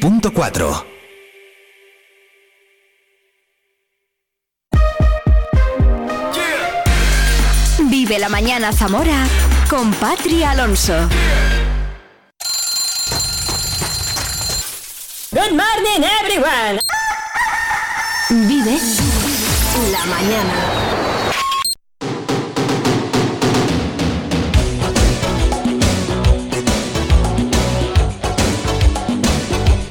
93.4. Vive la mañana Zamora con Patria Alonso. Good morning everyone. Vive la mañana.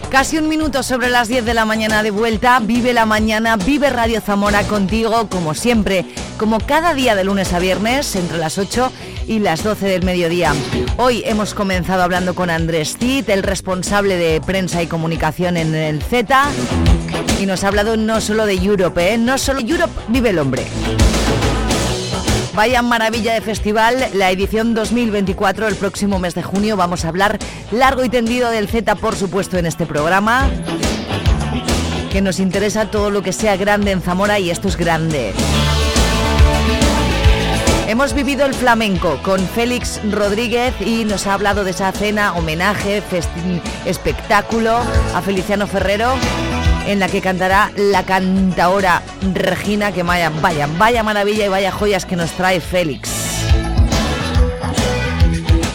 Casi un minuto sobre las 10 de la mañana de vuelta. Vive la mañana, vive Radio Zamora contigo, como siempre, como cada día de lunes a viernes, entre las 8 y las 12 del mediodía. Hoy hemos comenzado hablando con Andrés Cid, el responsable de prensa y comunicación en el Z, y nos ha hablado no solo de Europe, ¿eh? no solo Europe, vive el hombre. Vaya maravilla de festival, la edición 2024, el próximo mes de junio. Vamos a hablar largo y tendido del Z, por supuesto, en este programa. Que nos interesa todo lo que sea grande en Zamora y esto es grande. Hemos vivido el flamenco con Félix Rodríguez y nos ha hablado de esa cena, homenaje, espectáculo a Feliciano Ferrero en la que cantará la cantaora Regina, que vaya, vaya, vaya maravilla y vaya joyas que nos trae Félix.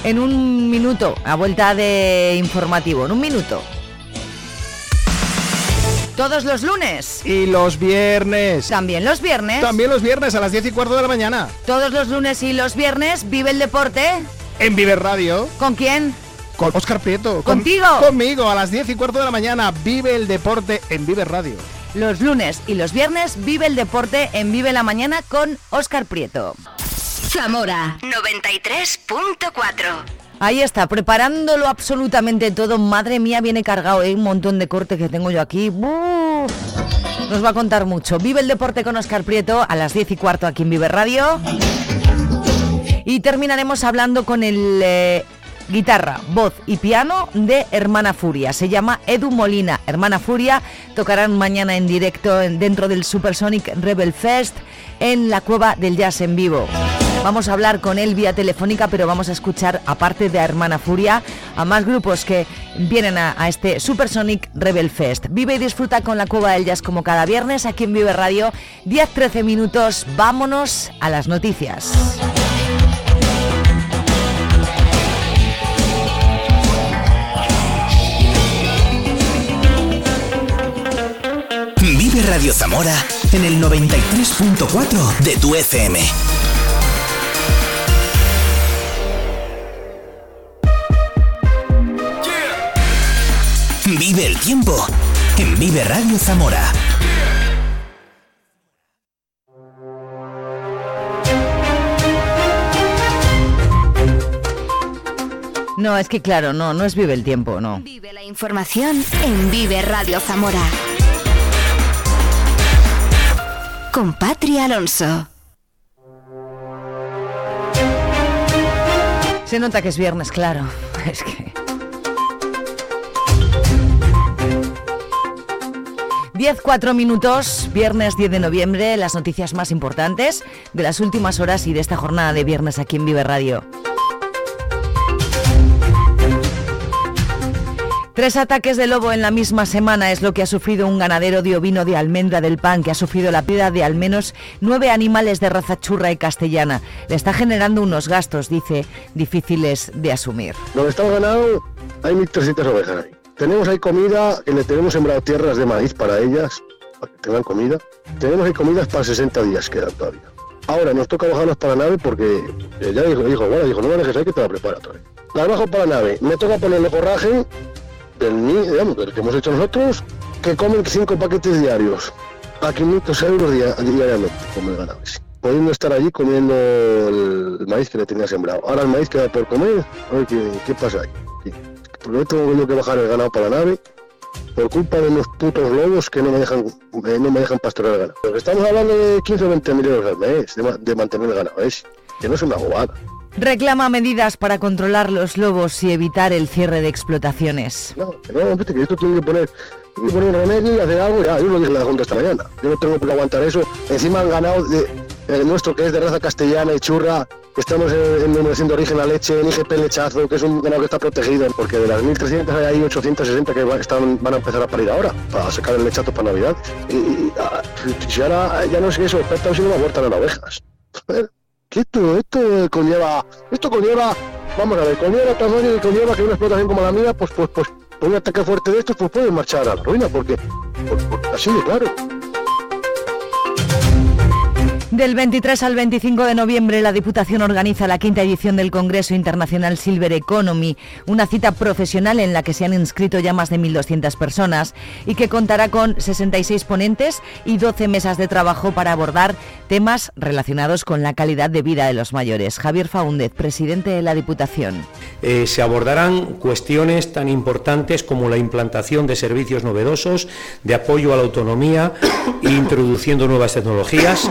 En un minuto, a vuelta de informativo, en un minuto. Todos los lunes. Y los viernes. También los viernes. También los viernes a las 10 y cuarto de la mañana. Todos los lunes y los viernes vive el deporte. En Vive Radio. ¿Con quién? Con Oscar Prieto. ¿Contigo? conmigo, a las 10 y cuarto de la mañana. Vive el deporte en Vive Radio. Los lunes y los viernes vive el deporte en Vive la Mañana con Oscar Prieto. Zamora 93.4. Ahí está, preparándolo absolutamente todo. Madre mía, viene cargado, ¿eh? un montón de corte que tengo yo aquí. Nos va a contar mucho. Vive el deporte con Oscar Prieto a las 10 y cuarto aquí en Vive Radio. Y terminaremos hablando con el eh, guitarra, voz y piano de Hermana Furia. Se llama Edu Molina. Hermana Furia tocarán mañana en directo dentro del Supersonic Rebel Fest en la Cueva del Jazz en vivo. Vamos a hablar con él vía telefónica, pero vamos a escuchar, aparte de Hermana Furia, a más grupos que vienen a, a este Supersonic Rebel Fest. Vive y disfruta con la Cueva del Jazz como cada viernes aquí en Vive Radio. 10-13 minutos, vámonos a las noticias. Vive Radio Zamora en el 93.4 de tu FM. Vive el tiempo en Vive Radio Zamora. No, es que claro, no, no es Vive el tiempo, no. Vive la información en Vive Radio Zamora. Con Patria Alonso. Se nota que es viernes, claro. Es que... 10, 4 minutos, viernes 10 de noviembre, las noticias más importantes de las últimas horas y de esta jornada de viernes aquí en Vive Radio. Tres ataques de lobo en la misma semana es lo que ha sufrido un ganadero de ovino de almendra del pan que ha sufrido la pérdida de al menos nueve animales de raza churra y castellana. Le está generando unos gastos, dice, difíciles de asumir. Donde está el ganado hay 1.300 ovejas ahí. Tenemos ahí comida, que le tenemos sembrado tierras de maíz para ellas, para que tengan comida. Tenemos ahí comidas para 60 días quedan todavía. Ahora nos toca bajarlas para la nave porque ya dijo, dijo, bueno, dijo, no me dejes ahí que te la prepara otra vez. Las bajo para la nave, me toca ponerle forraje del, digamos, del que hemos hecho nosotros, que comen cinco paquetes diarios, a 500 euros dia- diariamente, como el ganado. Pudiendo estar allí comiendo el, maíz que le tenía sembrado. Ahora el maíz queda por comer, a qué, qué pasa ahí. Sí. Porque tengo que bajar el ganado para la nave por culpa de los putos lobos que no me dejan eh, no me dejan pastorear el ganado. Estamos hablando de 15 o 20 mil euros al mes de, de mantener el ganado, es que no es una bobada. Reclama medidas para controlar los lobos y evitar el cierre de explotaciones. No, no, que esto tiene que poner, tiene que poner remedio y hacer algo. Ya, yo lo dije en la Junta esta mañana. Yo no tengo por qué aguantar eso. Encima han ganado de, el nuestro que es de raza castellana y churra, estamos en denominación de origen a leche, en IGP lechazo, que es un ganado que está protegido, porque de las 1.300 hay 860 que están, van a empezar a parir ahora, para sacar el lechazo para Navidad. Y, ah, si ahora ya no sé eso, está siendo una huerta de las ovejas. ¿Qué esto, esto conlleva, esto conlleva, vamos a ver, conlleva tamaño y conlleva que una explotación como la mía, pues, pues, pues, un ataque fuerte de estos, pues puede marchar a la ruina, porque así de claro. Del 23 al 25 de noviembre, la Diputación organiza la quinta edición del Congreso Internacional Silver Economy, una cita profesional en la que se han inscrito ya más de 1.200 personas y que contará con 66 ponentes y 12 mesas de trabajo para abordar temas relacionados con la calidad de vida de los mayores. Javier Faúndez, presidente de la Diputación. Eh, se abordarán cuestiones tan importantes como la implantación de servicios novedosos, de apoyo a la autonomía, introduciendo nuevas tecnologías,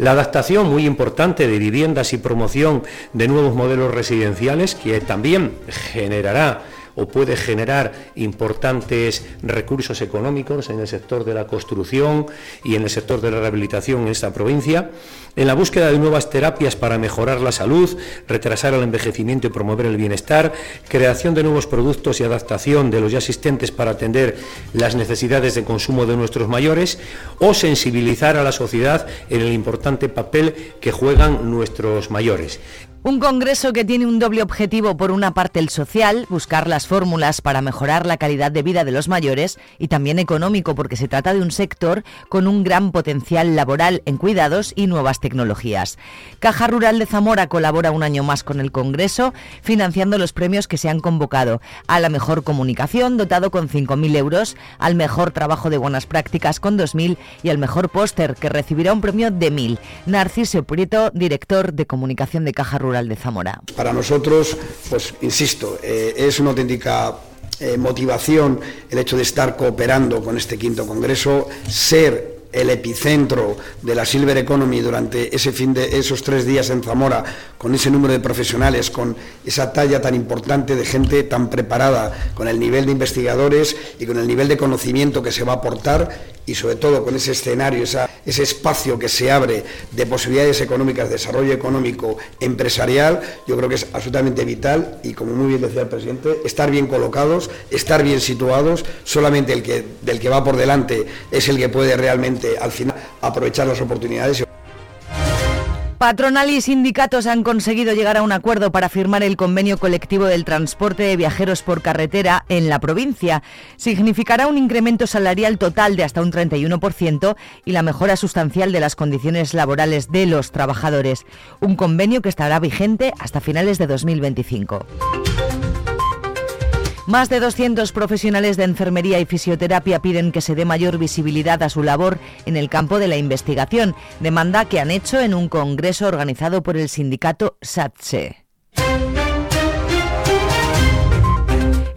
la adaptación muy importante de viviendas y promoción de nuevos modelos residenciales que también generará o puede generar importantes recursos económicos en el sector de la construcción y en el sector de la rehabilitación en esta provincia, en la búsqueda de nuevas terapias para mejorar la salud, retrasar el envejecimiento y promover el bienestar, creación de nuevos productos y adaptación de los ya existentes para atender las necesidades de consumo de nuestros mayores o sensibilizar a la sociedad en el importante papel que juegan nuestros mayores. Un congreso que tiene un doble objetivo, por una parte el social, buscar las fórmulas para mejorar la calidad de vida de los mayores, y también económico, porque se trata de un sector con un gran potencial laboral en cuidados y nuevas tecnologías. Caja Rural de Zamora colabora un año más con el congreso, financiando los premios que se han convocado a la mejor comunicación, dotado con 5.000 euros, al mejor trabajo de buenas prácticas con 2.000 y al mejor póster, que recibirá un premio de 1.000. Narciso Prieto, director de comunicación de Caja Rural Para nosotros, pues insisto, eh, es una auténtica eh, motivación el hecho de estar cooperando con este quinto congreso, ser el epicentro de la Silver Economy durante ese fin de esos tres días en Zamora, con ese número de profesionales, con esa talla tan importante de gente tan preparada, con el nivel de investigadores y con el nivel de conocimiento que se va a aportar y sobre todo con ese escenario, ese espacio que se abre de posibilidades económicas, desarrollo económico, empresarial, yo creo que es absolutamente vital y como muy bien decía el presidente, estar bien colocados, estar bien situados, solamente el que del que va por delante es el que puede realmente al final aprovechar las oportunidades. Patronal y sindicatos han conseguido llegar a un acuerdo para firmar el convenio colectivo del transporte de viajeros por carretera en la provincia. Significará un incremento salarial total de hasta un 31% y la mejora sustancial de las condiciones laborales de los trabajadores. Un convenio que estará vigente hasta finales de 2025. Más de 200 profesionales de enfermería y fisioterapia piden que se dé mayor visibilidad a su labor en el campo de la investigación, demanda que han hecho en un congreso organizado por el sindicato SATSE.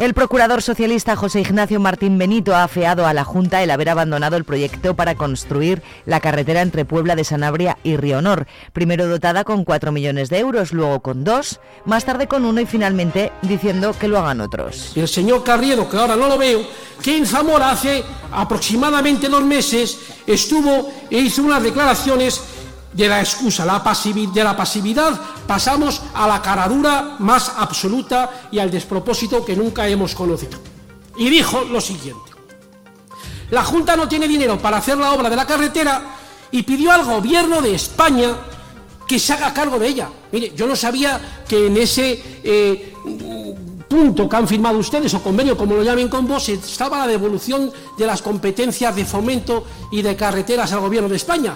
El procurador socialista José Ignacio Martín Benito ha afeado a la Junta el haber abandonado el proyecto para construir la carretera entre Puebla de Sanabria y Rionor, primero dotada con 4 millones de euros, luego con 2, más tarde con uno y finalmente diciendo que lo hagan otros. El señor Carriedo, que ahora no lo veo, que en Zamora hace aproximadamente dos meses estuvo e hizo unas declaraciones de la excusa, de la pasividad, pasamos a la caradura más absoluta y al despropósito que nunca hemos conocido. Y dijo lo siguiente. La Junta no tiene dinero para hacer la obra de la carretera y pidió al gobierno de España que se haga cargo de ella. Mire, yo no sabía que en ese eh, punto que han firmado ustedes, o convenio, como lo llamen con vos, estaba la devolución de las competencias de fomento y de carreteras al gobierno de España.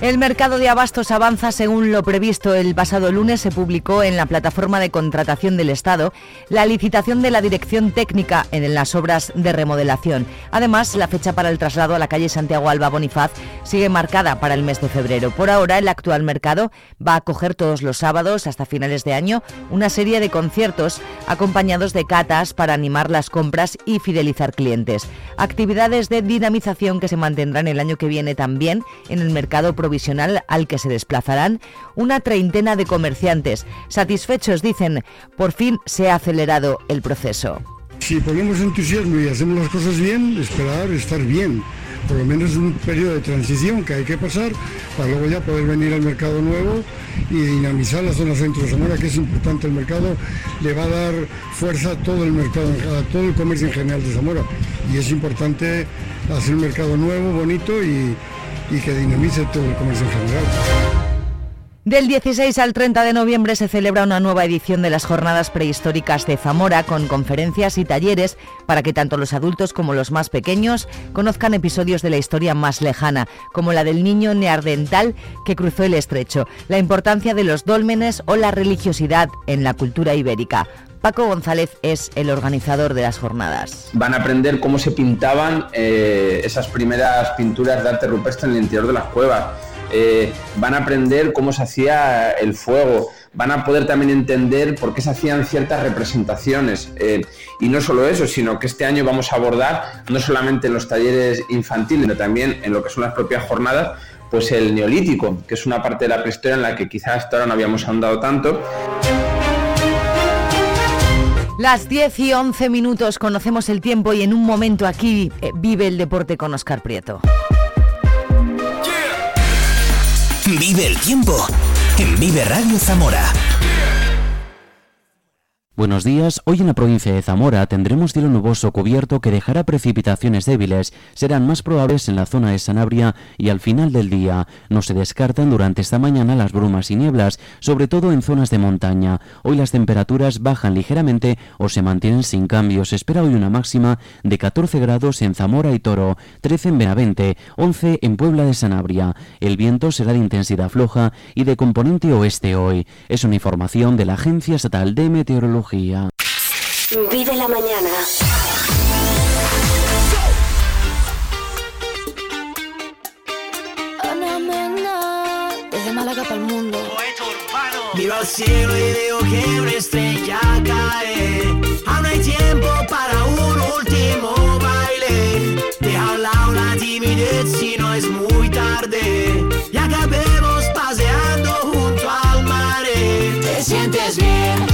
El mercado de abastos avanza según lo previsto. El pasado lunes se publicó en la plataforma de contratación del Estado la licitación de la dirección técnica en las obras de remodelación. Además, la fecha para el traslado a la calle Santiago Alba Bonifaz sigue marcada para el mes de febrero. Por ahora, el actual mercado va a acoger todos los sábados hasta finales de año una serie de conciertos acompañados de catas para animar las compras y fidelizar clientes. Actividades de dinamización que se mantendrán el año que viene también en el mercado provincial al que se desplazarán una treintena de comerciantes. Satisfechos dicen, por fin se ha acelerado el proceso. Si ponemos entusiasmo y hacemos las cosas bien, esperar estar bien. por lo menos un periodo de transición que hay que pasar para luego ya poder venir al mercado nuevo y dinamizar la zona centro de Zamora, que es importante el mercado, le va a dar fuerza a todo el mercado, a todo el comercio en general de Zamora. Y es importante hacer un mercado nuevo, bonito y, y que dinamice todo el comercio en general. Del 16 al 30 de noviembre se celebra una nueva edición de las Jornadas Prehistóricas de Zamora con conferencias y talleres para que tanto los adultos como los más pequeños conozcan episodios de la historia más lejana, como la del niño neardental que cruzó el estrecho, la importancia de los dólmenes o la religiosidad en la cultura ibérica. Paco González es el organizador de las jornadas. Van a aprender cómo se pintaban eh, esas primeras pinturas de arte rupestre en el interior de las cuevas eh, van a aprender cómo se hacía el fuego, van a poder también entender por qué se hacían ciertas representaciones. Eh, y no solo eso, sino que este año vamos a abordar, no solamente en los talleres infantiles, sino también en lo que son las propias jornadas, pues el neolítico, que es una parte de la prehistoria en la que quizás hasta ahora no habíamos andado tanto. Las 10 y 11 minutos conocemos el tiempo y en un momento aquí eh, vive el deporte con Oscar Prieto. Vive el tiempo en Vive Radio Zamora. Buenos días. Hoy en la provincia de Zamora tendremos cielo nuboso cubierto que dejará precipitaciones débiles. Serán más probables en la zona de Sanabria y al final del día. No se descartan durante esta mañana las brumas y nieblas, sobre todo en zonas de montaña. Hoy las temperaturas bajan ligeramente o se mantienen sin cambios. Espera hoy una máxima de 14 grados en Zamora y Toro, 13 en Benavente, 11 en Puebla de Sanabria. El viento será de intensidad floja y de componente oeste hoy. Es una información de la Agencia Estatal de Meteorología. Vive la mañana. Desde Málaga para el mundo. Miro al cielo y veo que una estrella cae. Aún no hay tiempo para un último baile. Deja a un lado la timidez si no es muy tarde. Y acabemos paseando junto al mar. Te sientes bien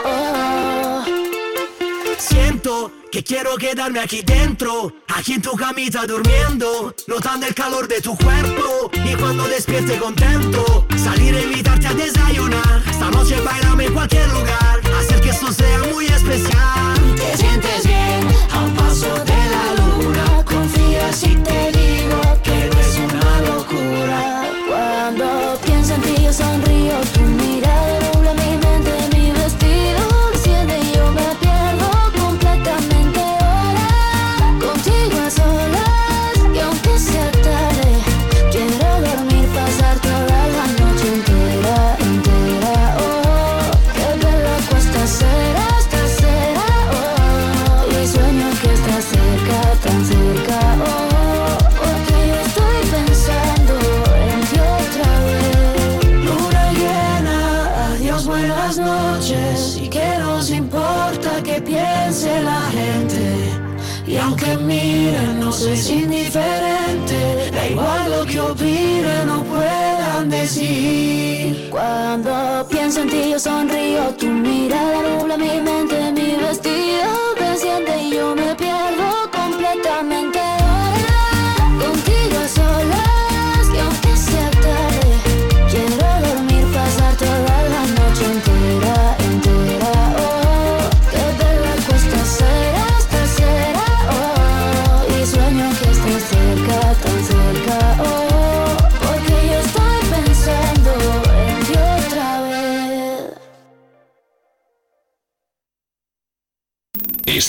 Que quiero quedarme aquí dentro, aquí en tu camita durmiendo, notando el calor de tu cuerpo y cuando despierte contento, salir a invitarte a desayunar. Esta noche bailame en cualquier lugar, hacer que esto sea muy especial. Te sientes bien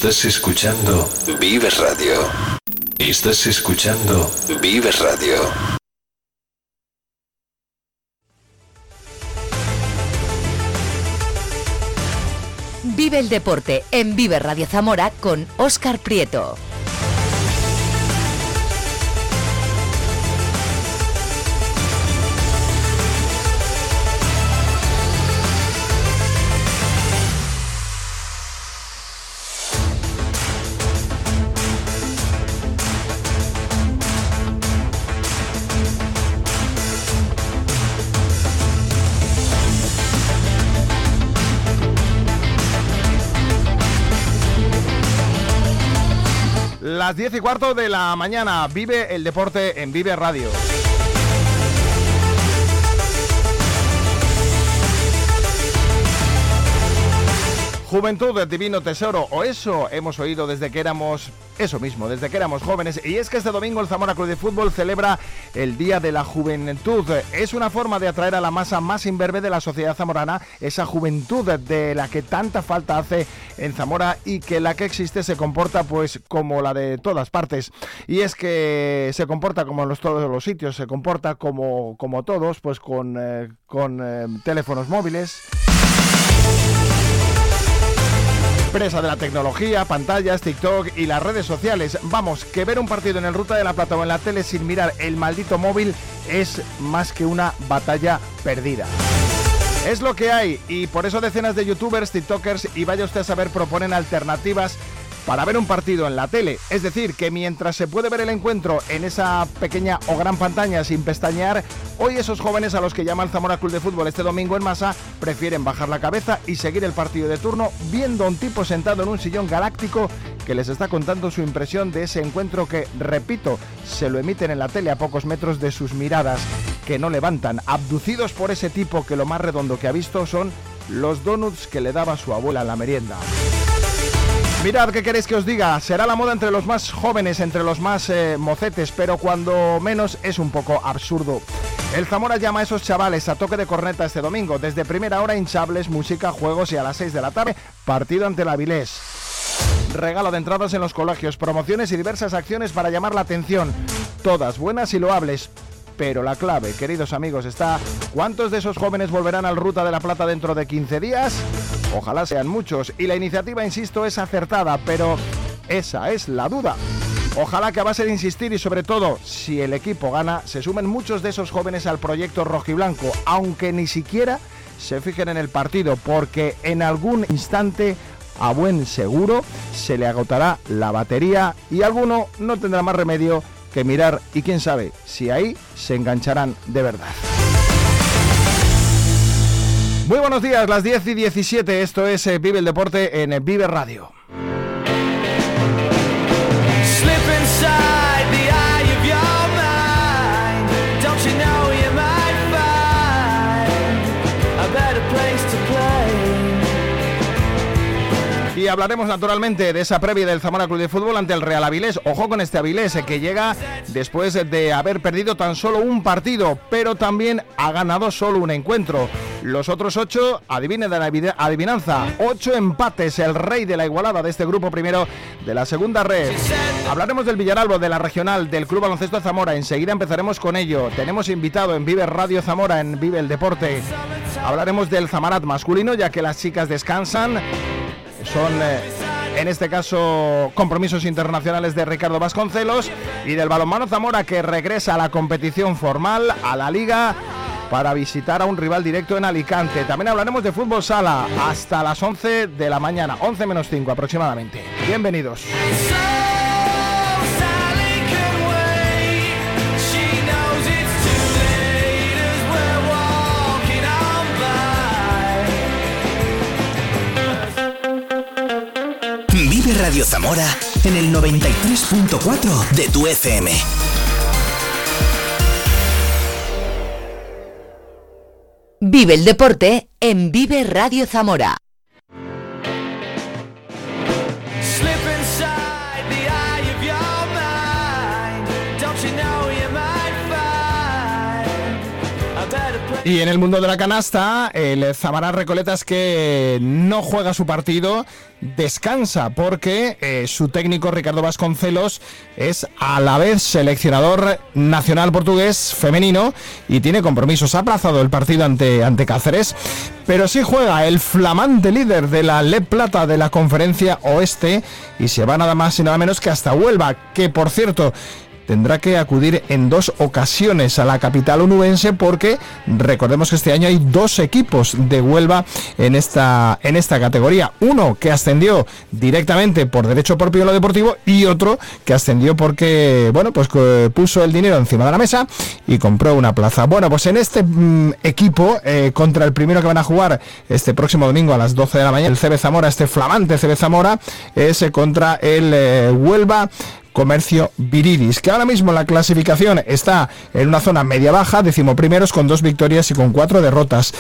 Estás escuchando Vives Radio. Estás escuchando Vives Radio. Vive el deporte en Vive Radio Zamora con Óscar Prieto. Las 10 y cuarto de la mañana, vive el deporte en Vive Radio. Juventud, divino tesoro, o eso hemos oído desde que éramos, eso mismo, desde que éramos jóvenes. Y es que este domingo el Zamora Club de Fútbol celebra el Día de la Juventud. Es una forma de atraer a la masa más imberbe de la sociedad zamorana, esa juventud de la que tanta falta hace en Zamora y que la que existe se comporta pues como la de todas partes. Y es que se comporta como en los, todos los sitios, se comporta como, como todos, pues con, eh, con eh, teléfonos móviles presa de la tecnología, pantallas, TikTok y las redes sociales. Vamos, que ver un partido en el Ruta de la Plata o en la tele sin mirar el maldito móvil es más que una batalla perdida. Es lo que hay y por eso decenas de youtubers, tiktokers y vaya usted a saber proponen alternativas para ver un partido en la tele. Es decir, que mientras se puede ver el encuentro en esa pequeña o gran pantalla sin pestañear, hoy esos jóvenes a los que llama el Zamora Club de Fútbol este domingo en masa prefieren bajar la cabeza y seguir el partido de turno viendo a un tipo sentado en un sillón galáctico que les está contando su impresión de ese encuentro que, repito, se lo emiten en la tele a pocos metros de sus miradas, que no levantan, abducidos por ese tipo que lo más redondo que ha visto son los donuts que le daba su abuela en la merienda. Mirad, ¿qué queréis que os diga? Será la moda entre los más jóvenes, entre los más eh, mocetes, pero cuando menos es un poco absurdo. El Zamora llama a esos chavales a toque de corneta este domingo. Desde primera hora, hinchables, música, juegos y a las 6 de la tarde, partido ante la Avilés. Regalo de entradas en los colegios, promociones y diversas acciones para llamar la atención. Todas buenas y loables. Pero la clave, queridos amigos, está ¿cuántos de esos jóvenes volverán al Ruta de la Plata dentro de 15 días? Ojalá sean muchos. Y la iniciativa, insisto, es acertada, pero esa es la duda. Ojalá que a base de insistir y sobre todo, si el equipo gana, se sumen muchos de esos jóvenes al proyecto rojiblanco, aunque ni siquiera se fijen en el partido, porque en algún instante, a buen seguro, se le agotará la batería y alguno no tendrá más remedio que mirar y quién sabe si ahí se engancharán de verdad. Muy buenos días, las 10 y 17, esto es eh, Vive el Deporte en eh, Vive Radio. Hablaremos naturalmente de esa previa del Zamora Club de Fútbol ante el Real Avilés. Ojo con este Avilés eh, que llega después de haber perdido tan solo un partido, pero también ha ganado solo un encuentro. Los otros ocho, adivine de la adivinanza, ocho empates, el rey de la igualada de este grupo primero de la segunda red. Hablaremos del Villaralbo, de la regional, del Club Baloncesto Zamora. Enseguida empezaremos con ello. Tenemos invitado en Vive Radio Zamora, en Vive el Deporte. Hablaremos del Zamarat masculino, ya que las chicas descansan. Son, eh, en este caso, compromisos internacionales de Ricardo Vasconcelos y del balonmano Zamora que regresa a la competición formal, a la liga, para visitar a un rival directo en Alicante. También hablaremos de fútbol sala hasta las 11 de la mañana, 11 menos 5 aproximadamente. Bienvenidos. Vive Radio Zamora en el 93.4 de tu FM. Vive el deporte en Vive Radio Zamora. Y en el mundo de la canasta, el Zamara Recoletas que no juega su partido, descansa porque eh, su técnico Ricardo Vasconcelos es a la vez seleccionador nacional portugués femenino y tiene compromisos. Ha aplazado el partido ante, ante Cáceres, pero sí juega el flamante líder de la Le Plata de la conferencia oeste y se va nada más y nada menos que hasta Huelva, que por cierto tendrá que acudir en dos ocasiones a la capital onubense porque recordemos que este año hay dos equipos de Huelva en esta, en esta categoría. Uno que ascendió directamente por derecho propio en lo deportivo y otro que ascendió porque, bueno, pues puso el dinero encima de la mesa y compró una plaza. Bueno, pues en este mm, equipo, eh, contra el primero que van a jugar este próximo domingo a las 12 de la mañana, el CB Zamora, este flamante CB Zamora, es eh, contra el eh, Huelva Comercio Viriris, que ahora mismo la clasificación está en una zona media-baja, decimoprimeros con dos victorias y con cuatro derrotas.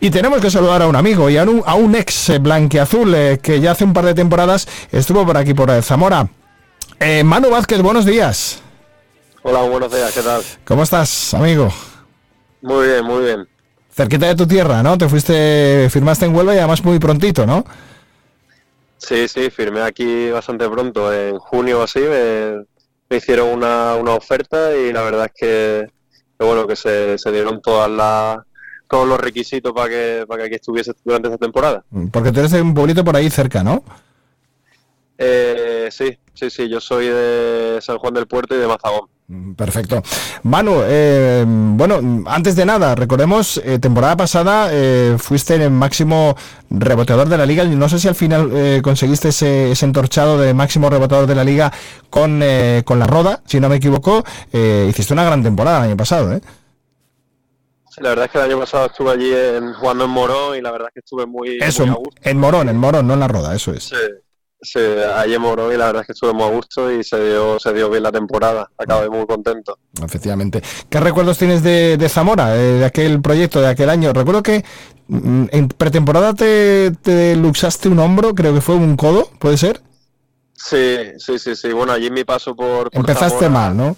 Y tenemos que saludar a un amigo y a un, a un ex blanqueazul eh, que ya hace un par de temporadas estuvo por aquí por Zamora. Eh, Manu Vázquez, buenos días. Hola, buenos días, ¿qué tal? ¿Cómo estás, amigo? Muy bien, muy bien. Cerquita de tu tierra, ¿no? Te fuiste, firmaste en Huelva y además muy prontito, ¿no? Sí, sí, firmé aquí bastante pronto, en junio o así, me, hicieron una, una oferta y la verdad es que, que bueno, que se, dieron todas las todos los requisitos para que, para que aquí estuviese durante esta temporada. Porque tú eres un pueblito por ahí cerca, ¿no? Eh, sí, sí, sí, yo soy de San Juan del Puerto y de Mazagón. Perfecto. Manu, eh, bueno, antes de nada, recordemos, eh, temporada pasada eh, fuiste el máximo reboteador de la liga. No sé si al final eh, conseguiste ese, ese entorchado de máximo reboteador de la liga con, eh, con la Roda, si no me equivoco. Eh, hiciste una gran temporada el año pasado, ¿eh? La verdad es que el año pasado estuve allí en, jugando en Morón y la verdad es que estuve muy, Eso, muy a gusto. en Morón, en Morón, no en la Roda, eso es. Sí, sí, allí en Morón y la verdad es que estuve muy a gusto y se dio, se dio bien la temporada. Acabé muy contento. Efectivamente. ¿Qué recuerdos tienes de, de Zamora, eh, de aquel proyecto, de aquel año? Recuerdo que mm, en pretemporada te, te luxaste un hombro, creo que fue un codo, ¿puede ser? Sí, sí, sí, sí. Bueno, allí en mi paso por, por Empezaste Zamora, mal, ¿no?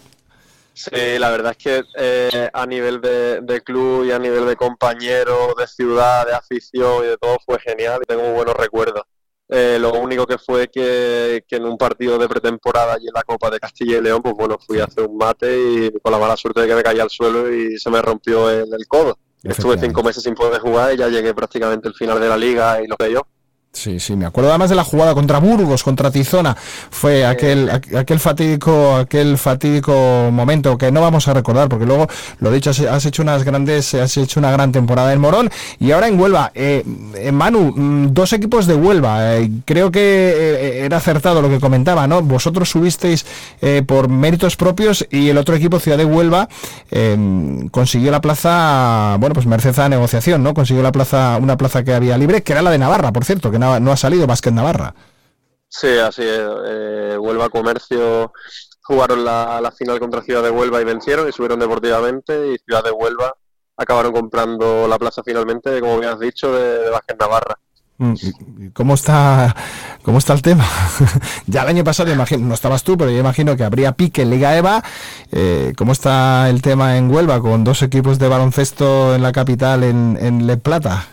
Sí, la verdad es que eh, a nivel de, de club y a nivel de compañeros, de ciudad, de afición y de todo fue genial y tengo muy buenos recuerdos. Eh, lo único que fue que, que en un partido de pretemporada y en la Copa de Castilla y León, pues bueno, fui a hacer un mate y con la mala suerte de que me caí al suelo y se me rompió el, el codo. Estuve cinco meses sin poder jugar y ya llegué prácticamente al final de la liga y lo que yo. Sí, sí, me acuerdo además de la jugada contra Burgos, contra Tizona. Fue aquel, aqu- aquel fatídico, aquel fatídico momento que no vamos a recordar, porque luego, lo dicho, has, hecho unas grandes, has hecho una gran temporada en Morón y ahora en Huelva. Eh, eh, Manu, mm, dos equipos de Huelva. eh, creo que era acertado lo que comentaba, ¿no? Vosotros subisteis eh, por méritos propios y el otro equipo, Ciudad de Huelva, consiguió la plaza, bueno, pues merced a la negociación, ¿no? Consiguió la plaza, una plaza que había libre, que era la de Navarra, por cierto, que no, no ha salido Básquet Navarra. Sí, así es. Eh, Huelva Comercio jugaron la, la final contra Ciudad de Huelva y vencieron y subieron deportivamente y Ciudad de Huelva acabaron comprando la plaza finalmente, como bien has dicho, de, de Vázquez Navarra. Mm, ¿y ¿Cómo está, cómo está el tema? ya el año pasado, imagino, no estabas tú, pero yo imagino que habría pique en Liga EVA. Eh, ¿Cómo está el tema en Huelva con dos equipos de baloncesto en la capital, en, en Le Plata?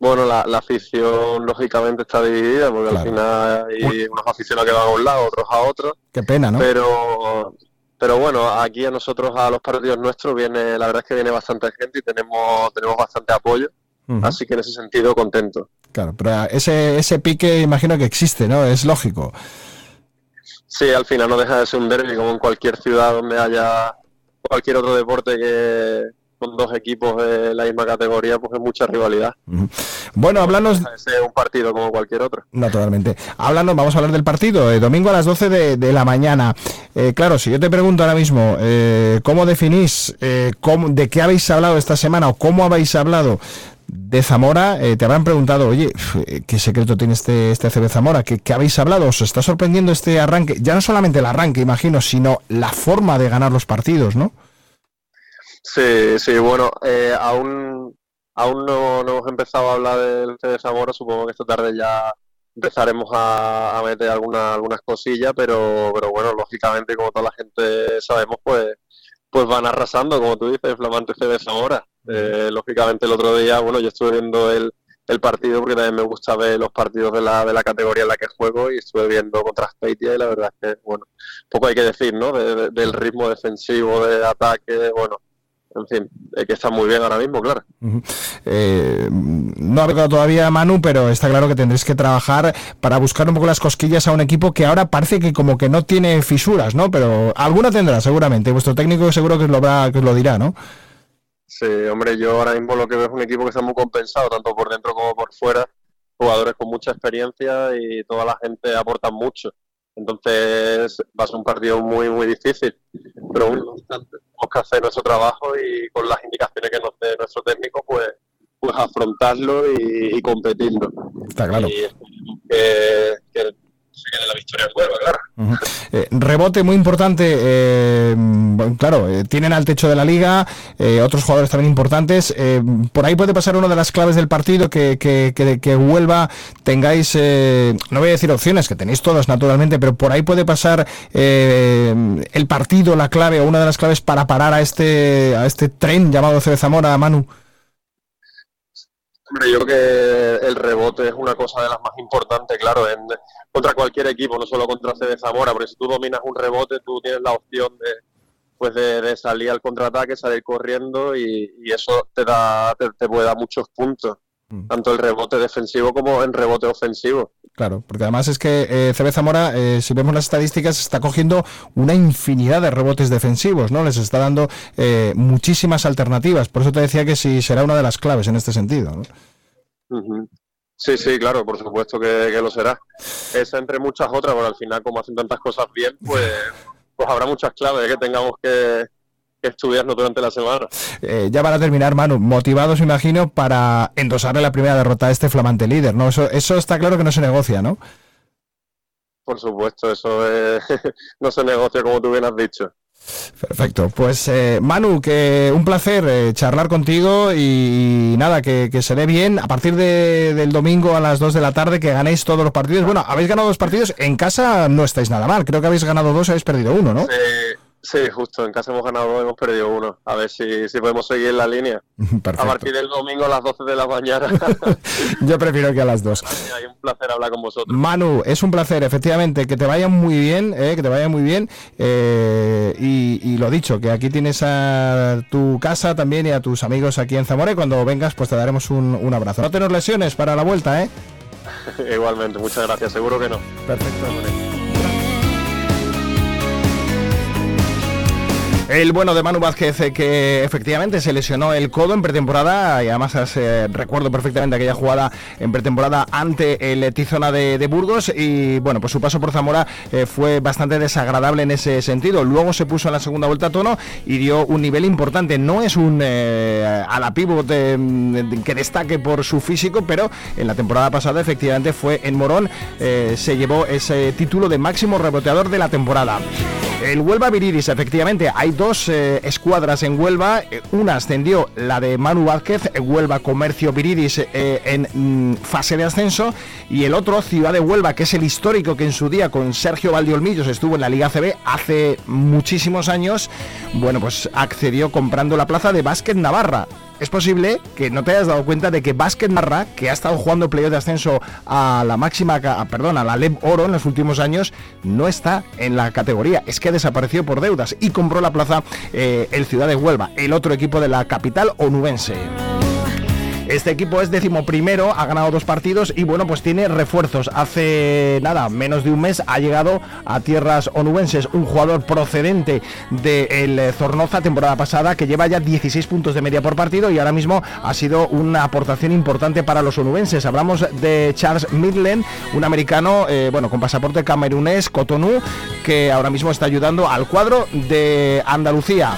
Bueno, la, la afición lógicamente está dividida porque al final hay unos aficionados que van a un lado, otros a otro. Qué pena, ¿no? Pero, pero bueno, aquí a nosotros, a los partidos nuestros, viene, la verdad es que viene bastante gente y tenemos, tenemos bastante apoyo. Así que en ese sentido, contento. Claro, pero ese, ese pique imagino que existe, ¿no? Es lógico. Sí, al final no deja de ser un derby como en cualquier ciudad donde haya cualquier otro deporte que con dos equipos de la misma categoría, pues es mucha rivalidad. Bueno, háblanos, ser un partido como cualquier otro. Naturalmente. Háblanos, vamos a hablar del partido. eh, domingo a las 12 de, de la mañana. Eh, claro, si yo te pregunto ahora mismo, eh, ¿cómo definís, eh, cómo- de qué habéis hablado esta semana o cómo habéis hablado de Zamora? Eh, te habrán preguntado, oye, eh, ¿qué secreto tiene este, este CB Zamora? ¿Qué, qué habéis hablado? ¿Os está sorprendiendo este arranque? Ya no solamente el arranque, imagino, sino la forma de ganar los partidos, ¿no? Sí, sí, bueno, eh, aún, aún no, no hemos empezado a hablar del CD Zamora, supongo que esta tarde ya empezaremos a, a meter alguna, algunas cosillas, pero, pero bueno, lógicamente, como toda la gente sabemos, pues pues van arrasando, como tú dices, flamante de Zamora. Eh, lógicamente el otro día, bueno, yo estuve viendo el, el partido porque también me gusta ver los partidos de la, de la categoría en la que juego y estuve viendo contra Speitia y la verdad es que, bueno, poco hay que decir, ¿no? De- de- del ritmo defensivo, de ataque, bueno, en fin, eh, que está muy bien ahora mismo, claro. Eh, no ha tocado todavía Manu, pero está claro que tendréis que trabajar para buscar un poco las cosquillas a un equipo que ahora parece que como que no tiene fisuras, ¿no? Pero alguna tendrá seguramente. Vuestro técnico seguro que os lo, habrá- que os lo dirá, ¿no? Sí, hombre, yo ahora mismo lo que veo es un equipo que está muy compensado, tanto por dentro como por fuera, jugadores con mucha experiencia y toda la gente aporta mucho. Entonces va a ser un partido muy, muy difícil, pero bueno, tenemos que hacer nuestro trabajo y con las indicaciones que nos dé nuestro técnico, pues, pues afrontarlo y, y competirlo. Está claro. Y esperemos que, que Eh, rebote muy importante, eh, claro, eh, tienen al techo de la liga, otros jugadores también importantes. por ahí puede pasar una de las claves del partido, que, que, que, Huelva tengáis, no voy a decir opciones, que tenéis todas naturalmente, pero por ahí puede pasar el partido, la clave o una de las claves para parar a este, a este tren llamado CB Zamora, Manu. Hombre, yo creo que el rebote es una cosa de las más importantes, claro, en, contra cualquier equipo, no solo contra CD Zamora, porque si tú dominas un rebote, tú tienes la opción de, pues de, de salir al contraataque, salir corriendo y, y eso te da te, te puede dar muchos puntos, tanto el rebote defensivo como en rebote ofensivo. Claro, porque además es que eh, CB Zamora, eh, si vemos las estadísticas, está cogiendo una infinidad de rebotes defensivos, ¿no? Les está dando eh, muchísimas alternativas. Por eso te decía que sí será una de las claves en este sentido. ¿no? Sí, sí, claro, por supuesto que, lo será. Esa entre muchas otras, porque al final como hacen tantas cosas bien, pues, pues habrá muchas claves que tengamos que, que estudiarnos durante la semana. Eh, ya para terminar, Manu, motivados, imagino, para endosarle la primera derrota a este flamante líder, ¿no? Eso, eso está claro que no se negocia, ¿no? Por supuesto, eso es- no se negocia como tú bien has dicho. Perfecto. Pues eh, Manu, que un placer eh, charlar contigo y, nada, que, que se dé bien. A partir de- del domingo a las 2 de la tarde, que ganéis todos los partidos. Bueno, habéis ganado dos partidos. En casa no estáis nada mal. Creo que habéis ganado dos y habéis perdido uno, ¿no? Sí, sí, justo, en casa hemos ganado hemos perdido uno. A ver si, si podemos seguir en la línea. A partir del domingo a las 12 de la mañana. Yo prefiero que a las dos. Hay un placer hablar con vosotros. Manu, es un placer, efectivamente, que te vaya muy bien, eh, que te vaya muy bien. eh, y, y lo dicho, que aquí tienes a tu casa también y a tus amigos aquí en Zamora. Y cuando vengas, pues te daremos un, un abrazo. No tener lesiones para la vuelta, ¿eh? Igualmente, muchas gracias, seguro que no. Perfecto. El bueno de Manu Vázquez, eh, que efectivamente se lesionó el codo en pretemporada, y además eh, recuerdo perfectamente aquella jugada en pretemporada ante el Tizona de, Burgos, y bueno, pues su paso por Zamora eh, fue bastante desagradable en ese sentido. Luego se puso en la segunda vuelta a tono y dio un nivel importante. No es un a la pívot que destaque por su físico, pero en la temporada pasada efectivamente fue en Morón, se llevó ese título de máximo reboteador de la temporada. El Huelva Viridis, efectivamente, hay dos eh, escuadras en Huelva. Eh, Una ascendió, la de Manu Vázquez, eh, Huelva Comercio Viridis, en mm, fase de ascenso. Y el otro, Ciudad de Huelva, que es el histórico que en su día con Sergio Valdiolmillos estuvo en la Liga CB hace muchísimos años. Bueno, pues accedió comprando la plaza de Básquet Navarra. Es posible que no te hayas dado cuenta de que Básquet Navarra, que ha estado jugando playoff de ascenso a la máxima, perdón, a la LEB Oro en los últimos años, no está en la categoría. Es que desapareció por deudas y compró la plaza eh, el Ciudad de Huelva, el otro equipo de la capital onubense. Este equipo es decimoprimero, ha ganado dos partidos y bueno, pues tiene refuerzos. Hace nada, menos de un mes ha llegado a tierras onubenses un jugador procedente del eh, Zornoza temporada pasada que lleva ya 16 puntos de media por partido y ahora mismo ha sido una aportación importante para los onubenses. Hablamos de Charles Midland, un americano, eh, bueno, con pasaporte camerunés, Cotonou, que ahora mismo está ayudando al cuadro de Andalucía.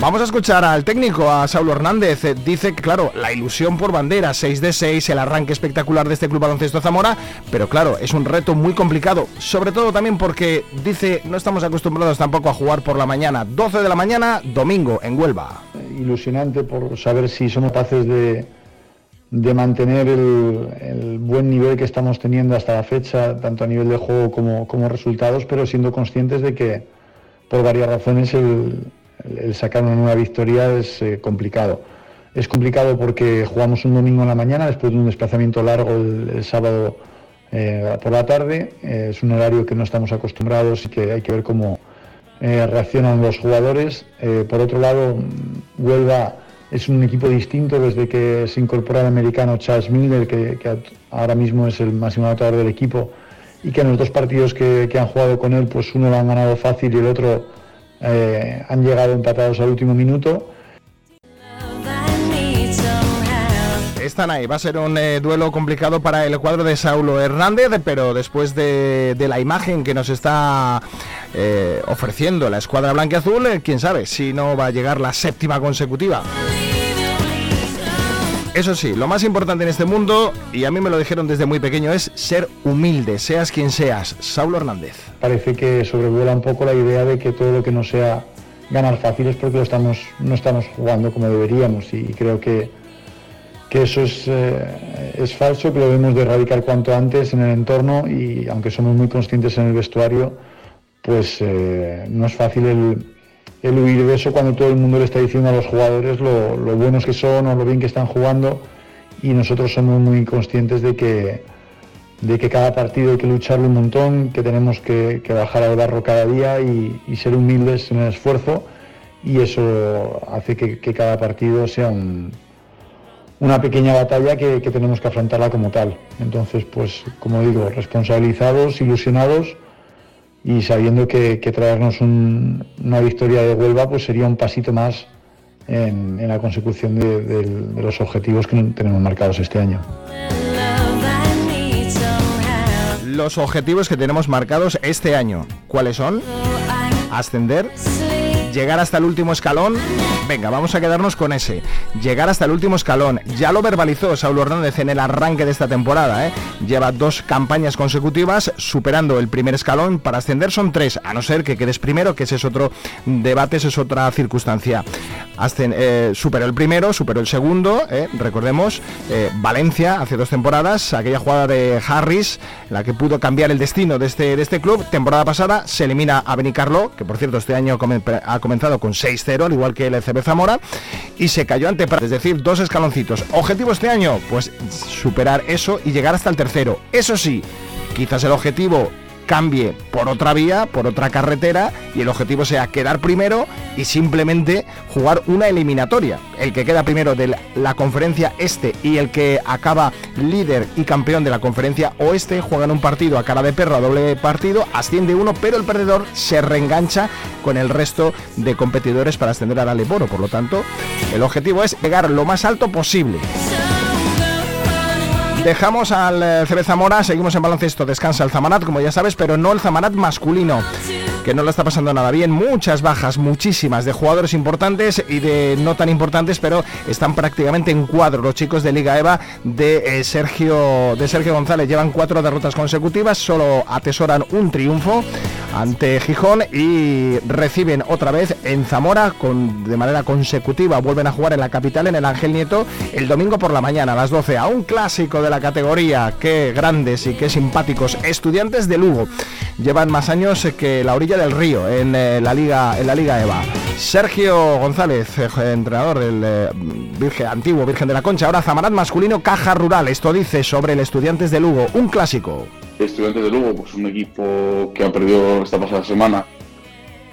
Vamos a escuchar al técnico, a Saulo Hernández. Eh, Dice que, claro, la ilusión por bandera, 6 de 6, el arranque espectacular de este Club Baloncesto Zamora, pero claro, es un reto muy complicado, sobre todo también porque, dice, no estamos acostumbrados tampoco a jugar por la mañana. 12 de la mañana, domingo, en Huelva. ilusionante por saber si somos capaces de, de mantener el, el buen nivel que estamos teniendo hasta la fecha, tanto a nivel de juego como, como resultados, pero siendo conscientes de que, por varias razones el, el sacar una nueva victoria es eh, complicado. Es complicado porque jugamos un domingo en la mañana después de un desplazamiento largo el, sábado eh, por la tarde. Eh, es un horario que no estamos acostumbrados y que hay que ver cómo reaccionan los jugadores. Por otro lado, Huelva es un equipo distinto desde que se incorpora el americano Charles Miller, que, ahora mismo es el máximo anotador del equipo, y que en los dos partidos que han jugado con él, pues uno lo han ganado fácil y el otro eh, han llegado empatados al último minuto. Están ahí, va a ser un eh, duelo complicado para el cuadro de Saulo Hernández, pero después de, la imagen que nos está eh, ofreciendo la escuadra blanquiazul, eh, quién sabe si no va a llegar la séptima consecutiva. Eso sí, lo más importante en este mundo, y a mí me lo dijeron desde muy pequeño, es ser humilde, seas quien seas. Saulo Hernández. Parece que sobrevuela un poco la idea de que todo lo que no sea ganar fácil es porque lo estamos, no estamos jugando como deberíamos y creo que, que eso es, eh, es falso, que lo debemos de erradicar cuanto antes en el entorno y aunque somos muy conscientes en el vestuario, pues eh, no es fácil el, el huir de eso cuando todo el mundo le está diciendo a los jugadores lo, buenos que son o lo bien que están jugando y nosotros somos muy conscientes de que, de que cada partido hay que lucharlo un montón, que tenemos que, que bajar al barro cada día y, ser humildes en el esfuerzo y eso hace que, cada partido sea un, una pequeña batalla que tenemos que afrontarla como tal. Entonces, pues como digo, responsabilizados, ilusionados y sabiendo que, traernos un- una victoria de Huelva pues sería un pasito más en, la consecución de los objetivos que tenemos marcados este año. Los objetivos que tenemos marcados este año, ¿cuáles son? Ascender, llegar hasta el último escalón. Venga, vamos a quedarnos con ese. Llegar hasta el último escalón. Ya lo verbalizó Saulo Hernández en el arranque de esta temporada. ¿eh? Lleva dos campañas consecutivas superando el primer escalón. Para ascender son tres, a no ser que quedes primero, que ese es otro debate, esa es otra circunstancia. Eh, superó el primero, superó el segundo. ¿eh? Recordemos, eh, Valencia hace dos temporadas, aquella jugada de Harris, la que pudo cambiar el destino de este, de este club. Temporada pasada se elimina a Benicarlo, que por cierto este año come- comenzado con 6-0, al igual que el CB Zamora, y se cayó ante Prat, es decir, dos escaloncitos. ¿Objetivo este año? Pues superar eso y llegar hasta el tercero. Eso sí, quizás el objetivo cambie por otra vía, por otra carretera, y el objetivo sea quedar primero y simplemente jugar una eliminatoria. El que queda primero de la- conferencia este y el que acaba líder y campeón de la conferencia oeste juegan un partido a cara de perro, a doble partido, asciende uno, pero el perdedor se reengancha con el resto de competidores para ascender al Aleboro. Por lo tanto, el objetivo es llegar lo más alto posible. Dejamos al eh, CB Zamora, seguimos en baloncesto, descansa el Zamanat, como ya sabes, pero no el Zamanat masculino, que no lo está pasando nada bien. Muchas bajas, muchísimas, de jugadores importantes y de no tan importantes, pero están prácticamente en cuadro. Los chicos de Liga EVA de, eh, Sergio, de Sergio González llevan cuatro derrotas consecutivas, solo atesoran un triunfo ante Gijón y reciben otra vez en Zamora con, de manera consecutiva. Vuelven a jugar en la capital, en el Ángel Nieto, el domingo por la mañana a las 12, a un clásico de la categoría. Qué grandes y qué simpáticos. Estudiantes de Lugo. Llevan más años que la orilla del río en, eh, la, Liga, en la Liga EVA. Sergio González, eh, entrenador del eh, Virgen, antiguo Virgen de la Concha, ahora Zamarat masculino, Caja Rural. Esto dice sobre el Estudiantes de Lugo, un clásico. Estudiantes de Lugo, pues un equipo que ha perdido esta pasada semana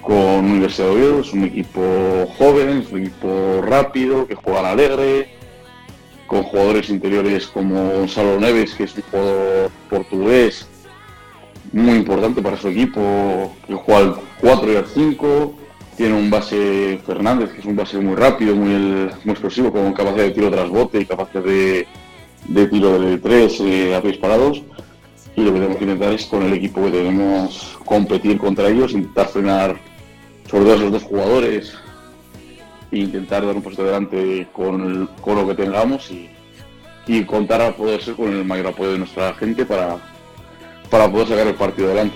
con Universidad de Oviedo, es un equipo joven, es un equipo rápido, que juega al alegre, con jugadores interiores como Gonzalo Neves, que es un jugador portugués muy importante para su equipo, que juega al 4 y al 5, tiene un base Fernández, que es un base muy rápido, muy, muy explosivo, con capacidad de tiro tras bote y capacidad de, de tiro de 3 a pies parados. Y lo que tenemos que intentar es con el equipo que tenemos competir contra ellos, intentar frenar sobre todo a esos dos jugadores e intentar dar un paso adelante con, con lo que tengamos y, y contar a poder ser con el mayor apoyo de nuestra gente para, para poder sacar el partido adelante.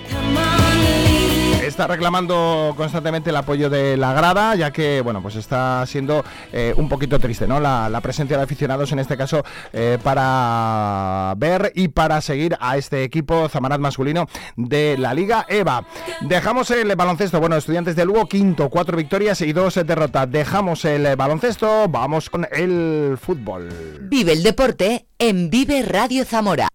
Está reclamando constantemente el apoyo de la grada, ya que bueno, pues está siendo eh, un poquito triste, ¿no? La, presencia de aficionados en este caso eh, para ver y para seguir a este equipo Zamarat masculino de la Liga EVA. Dejamos el baloncesto, bueno, estudiantes de Lugo, quinto, cuatro victorias y dos derrotas. Dejamos el baloncesto, vamos con el fútbol. Vive el deporte en Vive Radio Zamora.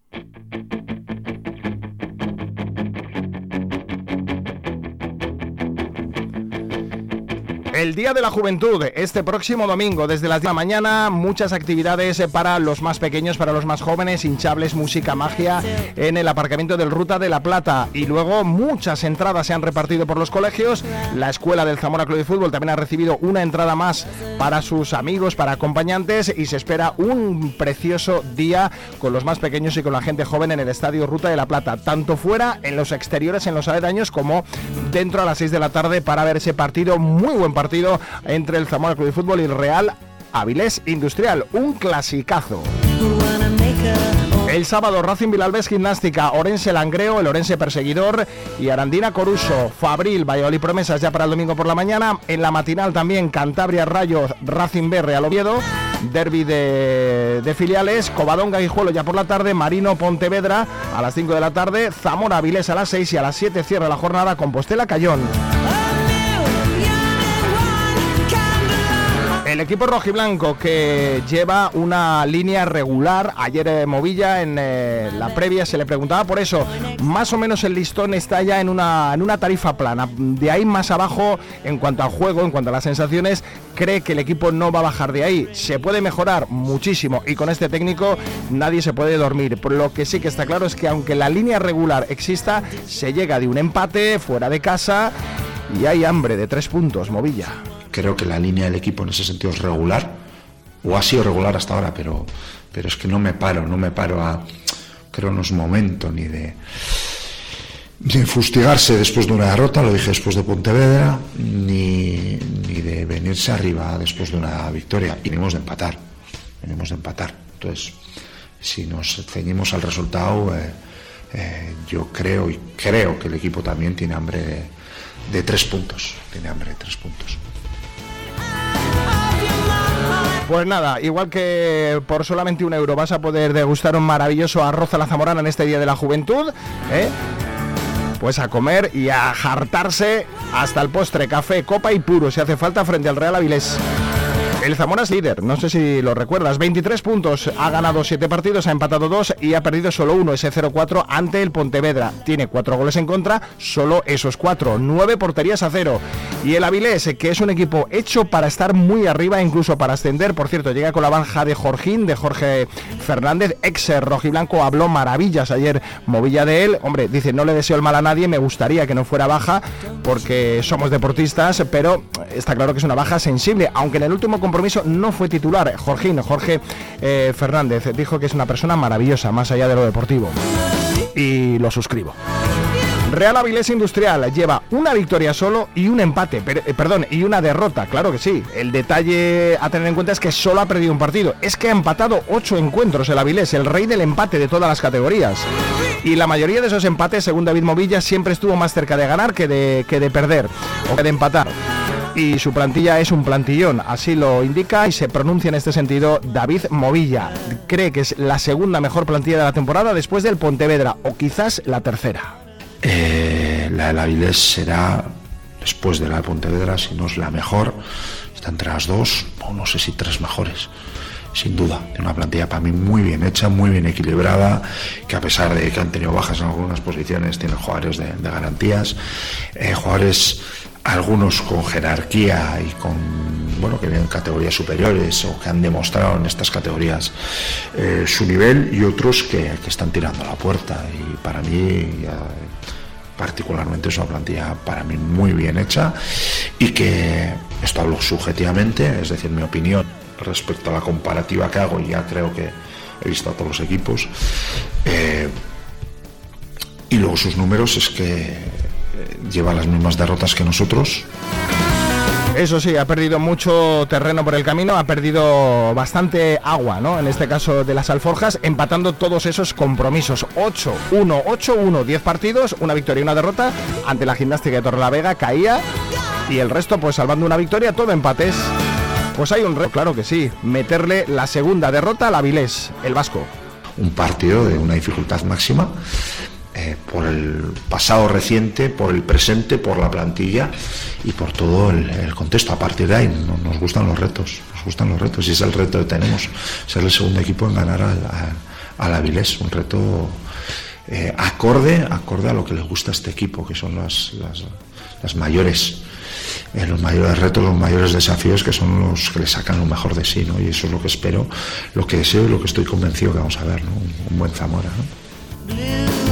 El Día de la Juventud, este próximo domingo, desde las 10 de la mañana, muchas actividades eh, para los más pequeños, para los más jóvenes, hinchables, música, magia en el aparcamiento del Ruta de la Plata. Y luego muchas entradas se han repartido por los colegios. La escuela del Zamora Club de Fútbol también ha recibido una entrada más para sus amigos, para acompañantes y se espera un precioso día con los más pequeños y con la gente joven en el Estadio Ruta de la Plata, tanto fuera, en los exteriores, en los aledaños, como dentro a las 6 de la tarde para ver ese partido, muy buen partido entre el Zamora Club de Fútbol y Real Avilés Industrial, un clasicazo. El sábado Racing Vilalbés Gimnástica, Orense Langreo, el Orense Perseguidor y Arandina Coruso, Fabril, Valladolid Promesas ya para el domingo por la mañana. En la matinal también Cantabria Rayo, Racing B, Real Oviedo, Derby de, de filiales, Covadonga Guijuelo ya por la tarde, Marino Pontevedra a las 5 de la tarde, Zamora Avilés a las 6 y a las 7 cierra la jornada Compostela Cayón. El equipo rojiblanco que lleva una línea regular, ayer eh, Movilla en eh, la previa se le preguntaba por eso, más o menos el listón está ya en una, en una tarifa plana, de ahí más abajo en cuanto al juego, en cuanto a las sensaciones, cree que el equipo no va a bajar de ahí, se puede mejorar muchísimo y con este técnico nadie se puede dormir, por lo que sí que está claro es que aunque la línea regular exista, se llega de un empate fuera de casa y hay hambre de tres puntos, Movilla creo que la línea del equipo en ese sentido es regular, o ha sido regular hasta ahora, pero, pero es que no me paro, no me paro a, creo no es momento ni de, de fustigarse después de una derrota, lo dije después de Pontevedra, ni, ni de venirse arriba después de una victoria, y venimos de empatar, venimos de empatar. Entonces, si nos ceñimos al resultado, eh, eh, yo creo y creo que el equipo también tiene hambre de, de tres puntos, tiene hambre de tres puntos. Pues nada, igual que por solamente un euro vas a poder degustar un maravilloso arroz a la zamorana en este Día de la Juventud, ¿eh? pues a comer y a jartarse hasta el postre, café, copa y puro, si hace falta, frente al Real Avilés. El Zamora es líder, no sé si lo recuerdas, 23 puntos, ha ganado 7 partidos, ha empatado 2 y ha perdido solo uno, ese 0-4 ante el Pontevedra. Tiene 4 goles en contra, solo esos 4, 9 porterías a 0. Y el Avilés, que es un equipo hecho para estar muy arriba, incluso para ascender, por cierto, llega con la banja de Jorgín, de Jorge Fernández, ex rojiblanco, habló maravillas ayer, movilla de él, hombre, dice, no le deseo el mal a nadie, me gustaría que no fuera baja, porque somos deportistas, pero está claro que es una baja sensible, aunque en el último no fue titular. Jorgín, Jorge eh, Fernández, dijo que es una persona maravillosa, más allá de lo deportivo. Y lo suscribo. Real Avilés Industrial lleva una victoria solo y un empate, eh, perdón, y una derrota, claro que sí. El detalle a tener en cuenta es que solo ha perdido un partido. Es que ha empatado ocho encuentros el Avilés, el rey del empate de todas las categorías. Y la mayoría de esos empates, según David Movilla, siempre estuvo más cerca de ganar que de, que de perder o que de empatar y su plantilla es un plantillón, así lo indica y se pronuncia en este sentido David Movilla. Cree que es la segunda mejor plantilla de la temporada después del Pontevedra o quizás la tercera. Eh, la del Avilés será después de la Pontevedra, si no es la mejor, está entre las dos, o no sé si tres mejores sin duda. Tiene una plantilla para mí muy bien hecha, muy bien equilibrada, que a pesar de que han tenido bajas en algunas posiciones, tiene jugadores de, garantías, eh, jugadores algunos con jerarquía y con bueno que vienen categorías superiores o que han demostrado en estas categorías eh, su nivel y otros que, están tirando a la puerta. Y para mí particularmente es una plantilla para mí muy bien hecha y que esto hablo subjetivamente es decir mi opinión respecto a la comparativa que hago y ya creo que he visto a todos los equipos eh, y luego sus números es que lleva las mismas derrotas que nosotros. Eso sí, ha perdido mucho terreno por el camino, ha perdido bastante agua, ¿no? En este caso de las alforjas, empatando todos esos compromisos. 8-1, 8-1, 10 partidos, una victoria y una derrota ante la gimnástica de Torrelavega, caía y el resto pues salvando una victoria, todo empates. Pues hay un reto, claro que sí, meterle la segunda derrota al Avilés, el Vasco. Un partido de una dificultad máxima eh, por el pasado reciente, por el presente, por la plantilla y por todo el, el contexto. A partir de ahí no- nos gustan los retos, nos gustan los retos y es el reto que tenemos, ser el segundo equipo en ganar al, Avilés, un reto eh, acorde, acorde a lo que le gusta a este equipo, que son las, las, las mayores eh, los mayores retos, los mayores desafíos que son los que le sacan lo mejor de sí, ¿no? Y eso es lo que espero, lo que deseo y lo que estoy convencido que vamos a ver, ¿no? Un, un buen Zamora, ¿no?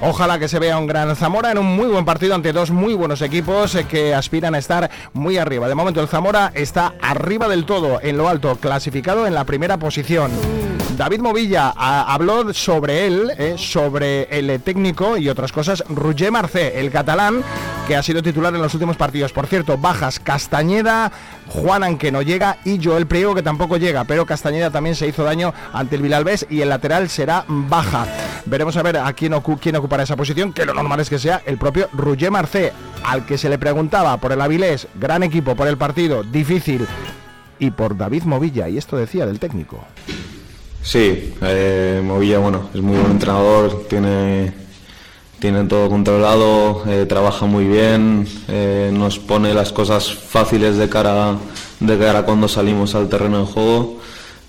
Ojalá que se vea un gran Zamora en un muy buen partido ante dos muy buenos equipos eh, que aspiran a estar muy arriba. De momento el Zamora está arriba del todo, en lo alto, clasificado en la primera posición. David Movilla habló sobre él, eh, sobre el técnico y otras cosas. Roger Marcé, el catalán, que ha sido titular en los últimos partidos. Por cierto, bajas Castañeda, Juanan que no llega y Joel Priego que tampoco llega, pero Castañeda también se hizo daño ante el Vilalbés y el lateral será baja. Veremos a ver a quién, ocu- quién ocupará esa posición, que lo normal es que sea el propio Roger Marcé, al que se le preguntaba por el Avilés, gran equipo por el partido, difícil, y por David Movilla, y esto decía del técnico. Sí, eh, Movilla, bueno, es muy buen entrenador, tiene, tiene todo controlado, eh, trabaja muy bien, eh, nos pone las cosas fáciles de cara, de cara cuando salimos al terreno de juego.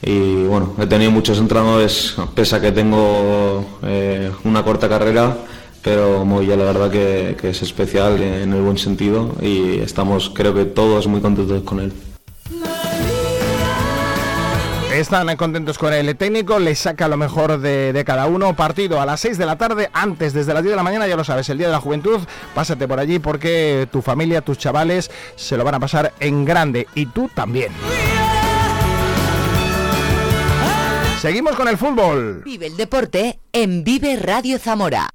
Y bueno, he tenido muchos entrenadores, pese a que tengo eh, una corta carrera, pero Movilla la verdad que, que es especial en el buen sentido y estamos creo que todos muy contentos con él. Están contentos con el técnico, le saca lo mejor de, de cada uno. Partido a las 6 de la tarde, antes desde las 10 de la mañana, ya lo sabes, el Día de la Juventud. Pásate por allí porque tu familia, tus chavales se lo van a pasar en grande y tú también. Seguimos con el fútbol. Vive el deporte en Vive Radio Zamora.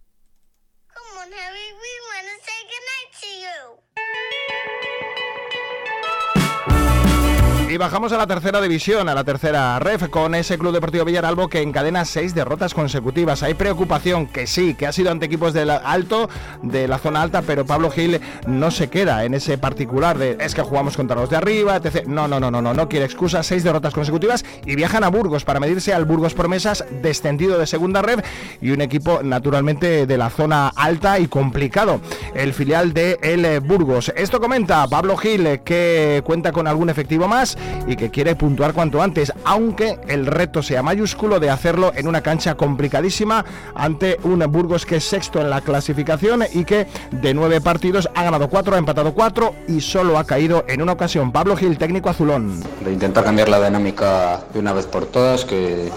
Y bajamos a la tercera división, a la tercera ref, con ese Club Deportivo Villaralbo que encadena seis derrotas consecutivas. Hay preocupación que sí, que ha sido ante equipos del alto, de la zona alta, pero Pablo Gil no se queda en ese particular de es que jugamos contra los de arriba, etc. No, no, no, no, no, no quiere excusas, seis derrotas consecutivas y viajan a Burgos para medirse al Burgos Promesas, descendido de segunda red y un equipo naturalmente de la zona alta y complicado, el filial de el Burgos. Esto comenta Pablo Gil, que cuenta con algún efectivo más y que quiere puntuar cuanto antes, aunque el reto sea mayúsculo de hacerlo en una cancha complicadísima ante un Burgos que es sexto en la clasificación y que de nueve partidos ha ganado cuatro, ha empatado cuatro y solo ha caído en una ocasión. Pablo Gil, técnico azulón. de intentar cambiar la dinámica de una vez por todas, que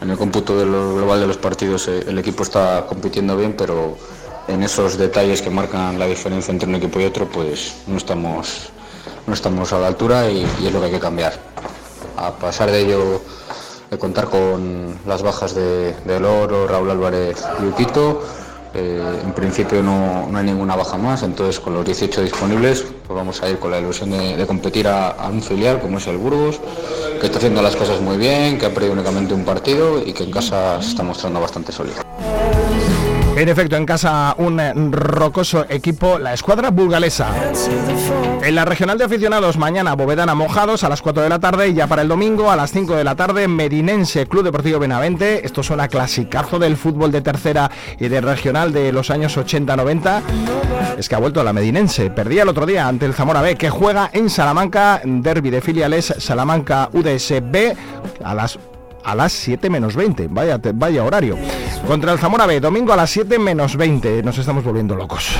en el cómputo global de los partidos eh, el equipo está compitiendo bien, pero en esos detalles que marcan la diferencia entre un equipo y otro, pues no estamos, no estamos a la altura y, es lo que hay que cambiar. A pasar de ello, de contar con las bajas de, de Loro, Raúl Álvarez y Utito, eh, en principio no, no hay ninguna baja más, entonces con los 18 disponibles pues vamos a ir con la ilusión de, de competir a, a un filial como es el Burgos, que está haciendo las cosas muy bien, que ha perdido únicamente un partido y que en casa se está mostrando bastante sólido. En efecto, en casa un eh, rocoso equipo, la escuadra burgalesa. En la regional de aficionados, mañana Bovedana Mojados a las 4 de la tarde y ya para el domingo a las 5 de la tarde Medinense Club Deportivo Benavente. Esto suena clasicazo del fútbol de tercera y de regional de los años 80-90. Es que ha vuelto la Medinense. Perdía el otro día ante el Zamora B que juega en Salamanca, derby de filiales Salamanca UDSB a las a las 7 menos 20. Vaya, vaya horario. Contra el Zamora B, domingo a las 7 menos 20. Nos estamos volviendo locos.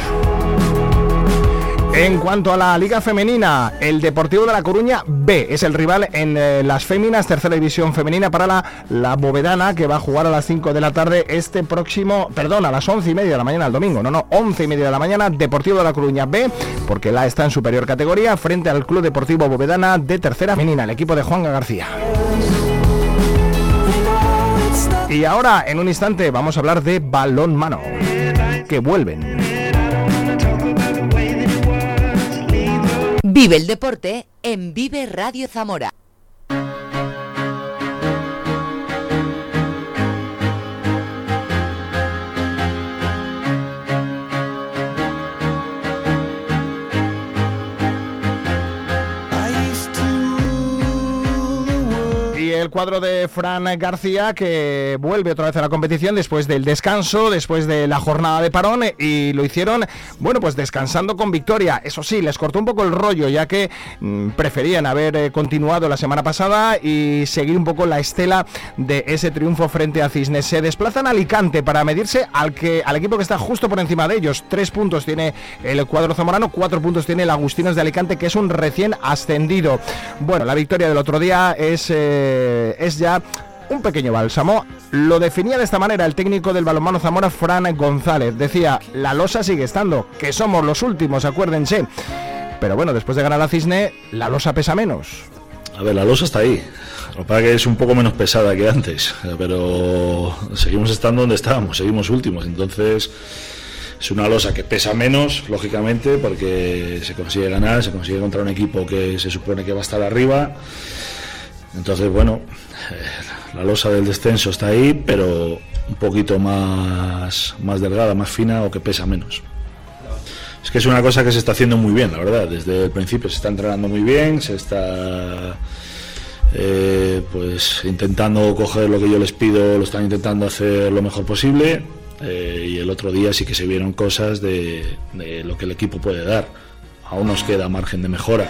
En cuanto a la Liga Femenina, el Deportivo de La Coruña B es el rival en eh, las féminas, tercera división femenina para la, la Bovedana, que va a jugar a las 5 de la tarde este próximo, perdón, a las 11 y media de la mañana el domingo, no, no, 11 y media de la mañana, Deportivo de La Coruña B, porque la está en superior categoría, frente al Club Deportivo Bovedana de tercera femenina, el equipo de Juan García. Y ahora, en un instante, vamos a hablar de balón mano, que vuelven. Vive el deporte en Vive Radio Zamora. El cuadro de Fran García que vuelve otra vez a la competición después del descanso, después de la jornada de parón y lo hicieron, bueno, pues descansando con victoria. Eso sí, les cortó un poco el rollo ya que mm, preferían haber eh, continuado la semana pasada y seguir un poco la estela de ese triunfo frente a Cisnes. Se desplazan a Alicante para medirse al, que, al equipo que está justo por encima de ellos. Tres puntos tiene el cuadro zamorano, cuatro puntos tiene el Agustinos de Alicante que es un recién ascendido. Bueno, la victoria del otro día es... eh, es ya un pequeño bálsamo. Lo definía de esta manera el técnico del balonmano Zamora, Fran González. Decía, la losa sigue estando, que somos los últimos, acuérdense. Pero bueno, después de ganar a Cisne, la losa pesa menos. A ver, la losa está ahí. Lo que pasa que es un poco menos pesada que antes, pero seguimos estando donde estábamos, seguimos últimos. Entonces es una losa que pesa menos, lógicamente, porque se consigue ganar, se consigue contra un equipo que se supone que va a estar arriba. Entonces, bueno, eh, la losa del descenso está ahí, pero un poquito más, más delgada, más fina o que pesa menos. Es que es una cosa que se está haciendo muy bien, la verdad. Desde el principio se está entrenando muy bien, se está eh, pues intentando coger lo que yo les pido, lo están intentando hacer lo mejor posible. eh, y el otro día sí que se vieron cosas de, de lo que el equipo puede dar. Aún nos queda margen de mejora.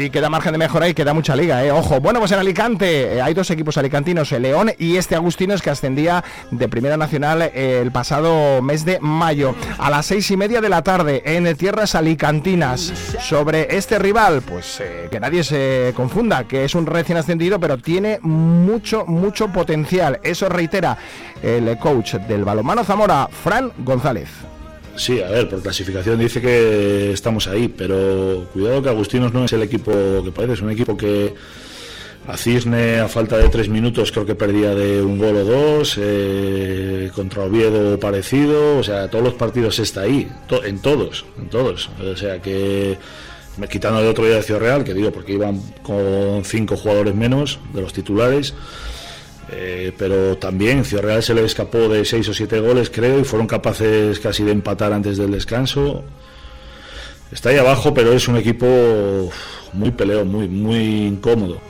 Y queda margen de mejora y queda mucha liga, ¿eh? Ojo, bueno, pues en Alicante eh, hay dos equipos alicantinos, el León y este Agustinos que ascendía de Primera Nacional eh, el pasado mes de mayo. A las seis y media de la tarde en tierras alicantinas. Sobre este rival, pues eh, que nadie se confunda, que es un recién ascendido, pero tiene mucho, mucho potencial. Eso reitera el coach del balonmano Zamora, Fran González. Sí, a ver, por clasificación dice que estamos ahí, pero cuidado que Agustinos no es el equipo que parece, es un equipo que a Cisne a falta de tres minutos creo que perdía de un gol o dos, eh, contra Oviedo parecido, o sea, todos los partidos está ahí, en todos, en todos, o sea que me quitando el otro día de Ciudad Real, que digo porque iban con cinco jugadores menos de los titulares, eh, pero también Ciudad se le escapó de seis o siete goles, creo, y fueron capaces casi de empatar antes del descanso. Está ahí abajo, pero es un equipo muy peleo, muy, muy incómodo.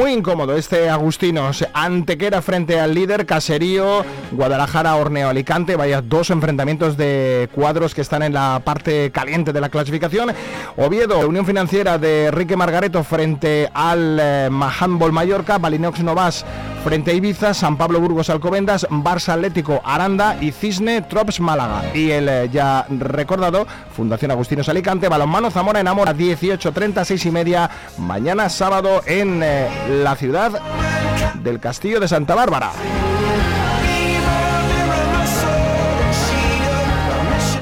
Muy incómodo este Agustinos. Antequera frente al líder, Caserío, Guadalajara, Horneo, Alicante. Vaya dos enfrentamientos de cuadros que están en la parte caliente de la clasificación. Oviedo, Unión Financiera de Enrique Margareto frente al eh, Mallorca. Balinox Novas frente a Ibiza. San Pablo Burgos Alcobendas. Barça Atlético Aranda y Cisne Trops Málaga. Y el eh, ya recordado Fundación Agustinos Alicante. Balonmano Zamora enamora 18.30, 6 y media. Mañana sábado en eh, la ciudad del Castillo de Santa Bárbara.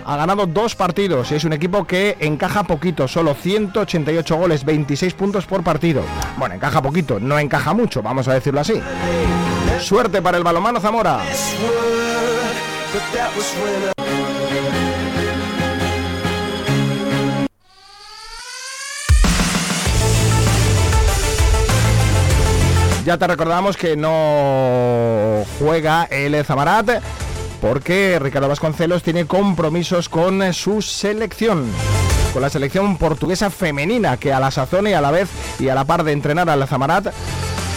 Ha ganado dos partidos y es un equipo que encaja poquito, solo 188 goles, 26 puntos por partido. Bueno, encaja poquito, no encaja mucho, vamos a decirlo así. Suerte para el balomano Zamora. Ya te recordamos que no juega el Zamarat porque Ricardo Vasconcelos tiene compromisos con su selección. Con la selección portuguesa femenina que a la sazón y a la vez y a la par de entrenar al Zamarat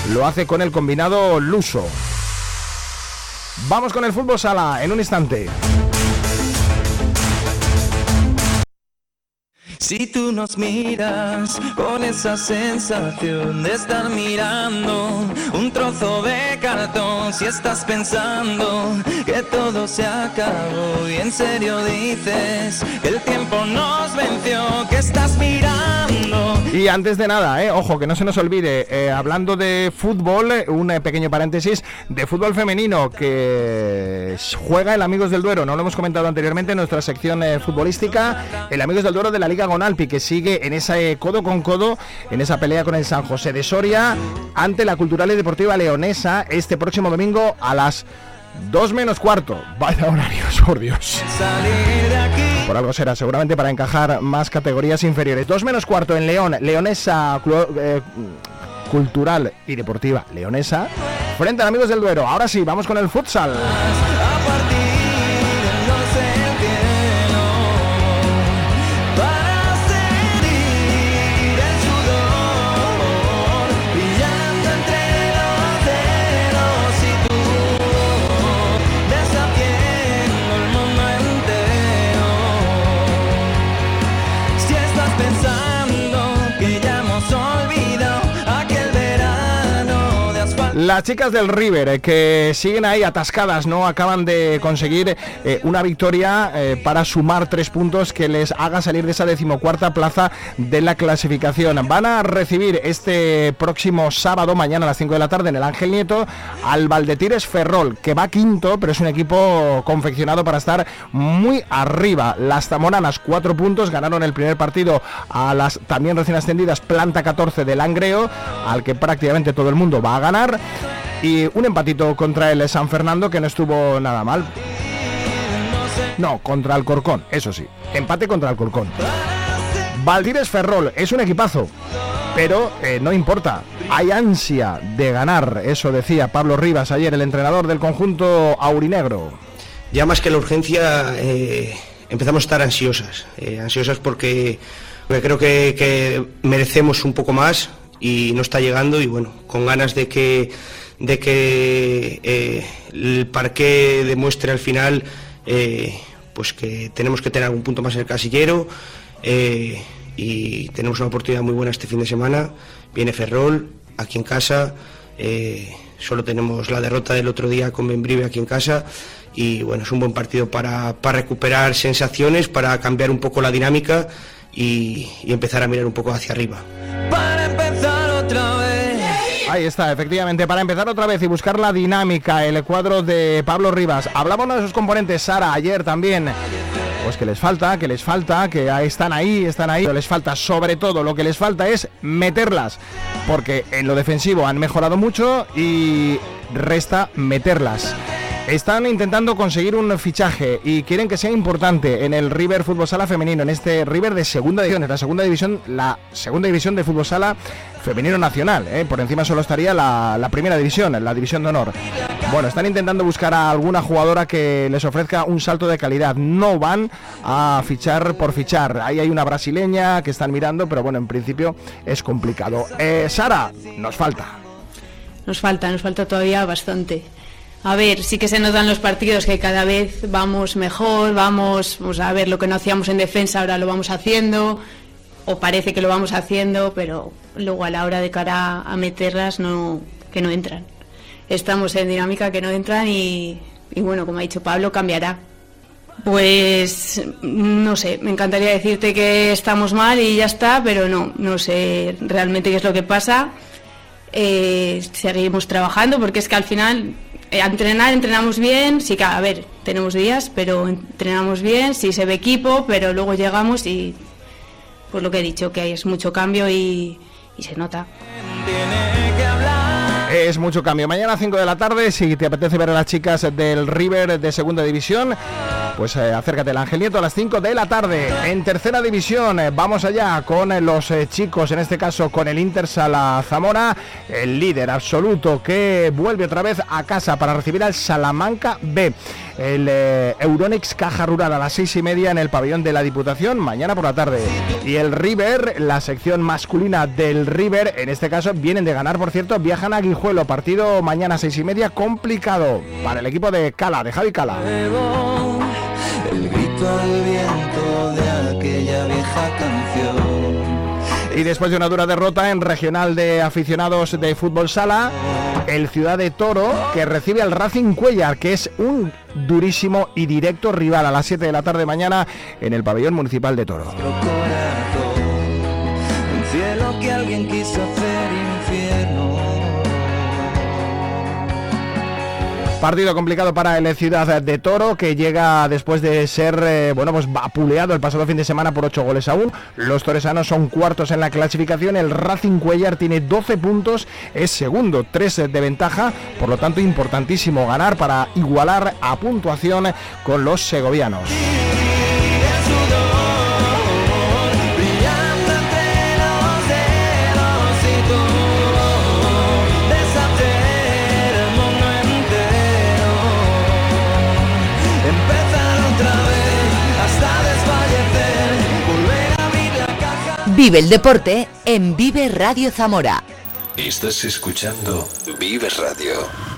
lo hace con el combinado luso. Vamos con el fútbol sala en un instante. Si tú nos miras con esa sensación de estar mirando un trozo de cartón, si estás pensando que todo se acabó y en serio dices que el tiempo nos venció, que estás mirando. Y antes de nada, eh, ojo, que no se nos olvide, eh, hablando de fútbol, eh, un pequeño paréntesis, de fútbol femenino que juega el Amigos del Duero, no lo hemos comentado anteriormente en nuestra sección eh, futbolística, el Amigos del Duero de la Liga Gonalpi, que sigue en ese codo con codo, en esa pelea con el San José de Soria, ante la Cultural y Deportiva Leonesa, este próximo domingo a las 2 menos cuarto. Vaya horarios, por Dios. Por algo será, seguramente para encajar más categorías inferiores. Dos menos cuarto en León, Leonesa eh, Cultural y Deportiva Leonesa, frente a amigos del Duero. Ahora sí, vamos con el futsal. Las chicas del River, eh, que siguen ahí atascadas, ¿no? Acaban de conseguir eh, una victoria eh, para sumar tres puntos que les haga salir de esa decimocuarta plaza de la clasificación. Van a recibir este próximo sábado, mañana a las 5 de la tarde, en el Ángel Nieto, al Valdetires Ferrol, que va quinto, pero es un equipo confeccionado para estar muy arriba. Las Zamoranas, cuatro puntos, ganaron el primer partido a las también recién ascendidas Planta 14 del Langreo, al que prácticamente todo el mundo va a ganar. Y un empatito contra el San Fernando que no estuvo nada mal. No, contra el Corcón, eso sí. Empate contra el Corcón. Valdires Ferrol es un equipazo, pero eh, no importa. Hay ansia de ganar, eso decía Pablo Rivas ayer, el entrenador del conjunto aurinegro. ya más que la urgencia, eh, empezamos a estar ansiosas. eh, ansiosas porque, creo que merecemos un poco más y no está llegando y bueno, con ganas de que, de que eh, el parque demuestre al final eh, pues que tenemos que tener algún punto más en el casillero eh, y tenemos una oportunidad muy buena este fin de semana. Viene Ferrol aquí en casa. solo tenemos la derrota del otro día con Membrive aquí en casa y bueno, es un buen partido para, para recuperar sensaciones, para cambiar un poco la dinámica y, y empezar a mirar un poco hacia arriba. Para empezar otra vez. Ahí está, efectivamente, para empezar otra vez y buscar la dinámica, el cuadro de Pablo Rivas. Hablábamos de sus componentes, Sara, ayer también. Pues que les falta, que les falta, que están ahí, están ahí, pero les falta, sobre todo, lo que les falta es meterlas, porque en lo defensivo han mejorado mucho y resta meterlas. Están intentando conseguir un fichaje y quieren que sea importante en el River Fútbol Sala femenino, en este River de segunda división, es la segunda división, la segunda división de fútbol sala femenino nacional. ¿eh? Por encima solo estaría la, la primera división, la división de honor. Bueno, están intentando buscar a alguna jugadora que les ofrezca un salto de calidad. No van a fichar por fichar. Ahí hay una brasileña que están mirando, pero bueno, en principio es complicado. Eh, Sara, nos falta. Nos falta, nos falta todavía bastante. A ver, sí que se nos dan los partidos que cada vez vamos mejor, vamos pues, a ver lo que no hacíamos en defensa, ahora lo vamos haciendo, o parece que lo vamos haciendo, pero luego a la hora de cara a meterlas no, que no entran. Estamos en dinámica que no entran y, y bueno, como ha dicho Pablo, cambiará. Pues no sé, me encantaría decirte que estamos mal y ya está, pero no, no sé realmente qué es lo que pasa. Eh, seguimos trabajando porque es que al final eh, entrenar entrenamos bien, sí que a ver, tenemos días, pero entrenamos bien, sí se ve equipo, pero luego llegamos y pues lo que he dicho, que es mucho cambio y se nota. Es mucho cambio. Mañana a 5 de la tarde, si te apetece ver a las chicas del River de Segunda División, pues eh, acércate al Ángel Nieto a las 5 de la tarde. En Tercera División, eh, vamos allá con eh, los chicos, en este caso con el Inter Sala Zamora, el líder absoluto que vuelve otra vez a casa para recibir al Salamanca B. El eh, Euronix Caja Rural a las seis y media en el pabellón de la Diputación, mañana por la tarde. Y el River, la sección masculina del River, en este caso vienen de ganar, por cierto, viajan a Guijuelo, partido mañana a seis y media, complicado para el equipo de Cala, de Javi Cala. El grito viento Y después de una dura derrota en regional de aficionados de fútbol sala, el Ciudad de Toro que recibe al Racing Cuellar, que es un durísimo y directo rival a las 7 de la tarde mañana en el pabellón municipal de Toro. Partido complicado para el Ciudad de Toro, que llega después de ser eh, bueno pues vapuleado el pasado fin de semana por 8 goles aún. Los toresanos son cuartos en la clasificación. El Racing Cuellar tiene 12 puntos, es segundo, 3 de ventaja. Por lo tanto, importantísimo ganar para igualar a puntuación con los segovianos. Vive el deporte en Vive Radio Zamora. Estás escuchando Vive Radio.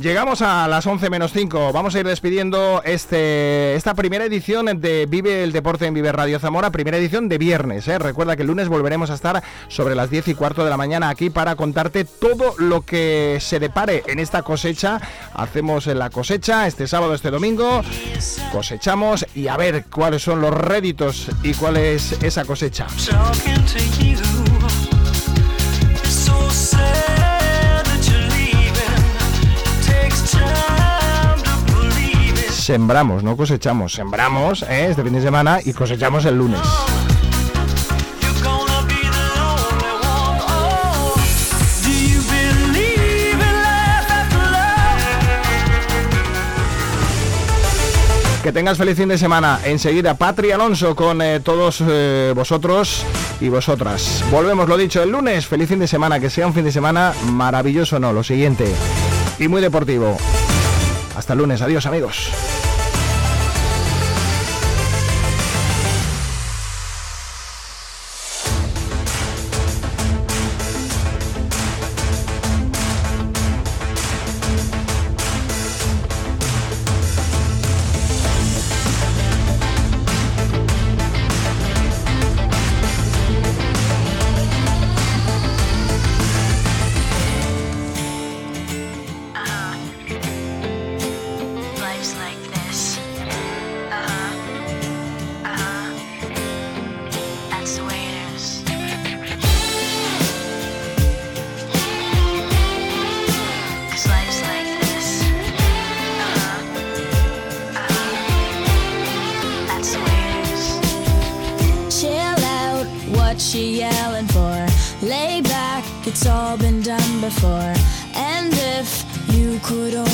Llegamos a las 11 menos 5. Vamos a ir despidiendo este, esta primera edición de Vive el Deporte en Vive Radio Zamora, primera edición de viernes. ¿eh? Recuerda que el lunes volveremos a estar sobre las 10 y cuarto de la mañana aquí para contarte todo lo que se depare en esta cosecha. Hacemos la cosecha este sábado, este domingo, cosechamos y a ver cuáles son los réditos y cuál es esa cosecha. Sembramos, no cosechamos. Sembramos ¿eh? este fin de semana y cosechamos el lunes. Oh? Que tengas feliz fin de semana. Enseguida, Patri Alonso con eh, todos eh, vosotros y vosotras. Volvemos, lo dicho, el lunes. Feliz fin de semana. Que sea un fin de semana maravilloso, no. Lo siguiente. Y muy deportivo. Hasta el lunes. Adiós, amigos. Life's like this. Uh-huh. Uh-huh. Uh-huh. Chill out, what you yelling for? Lay back, it's all been done before. And if you could only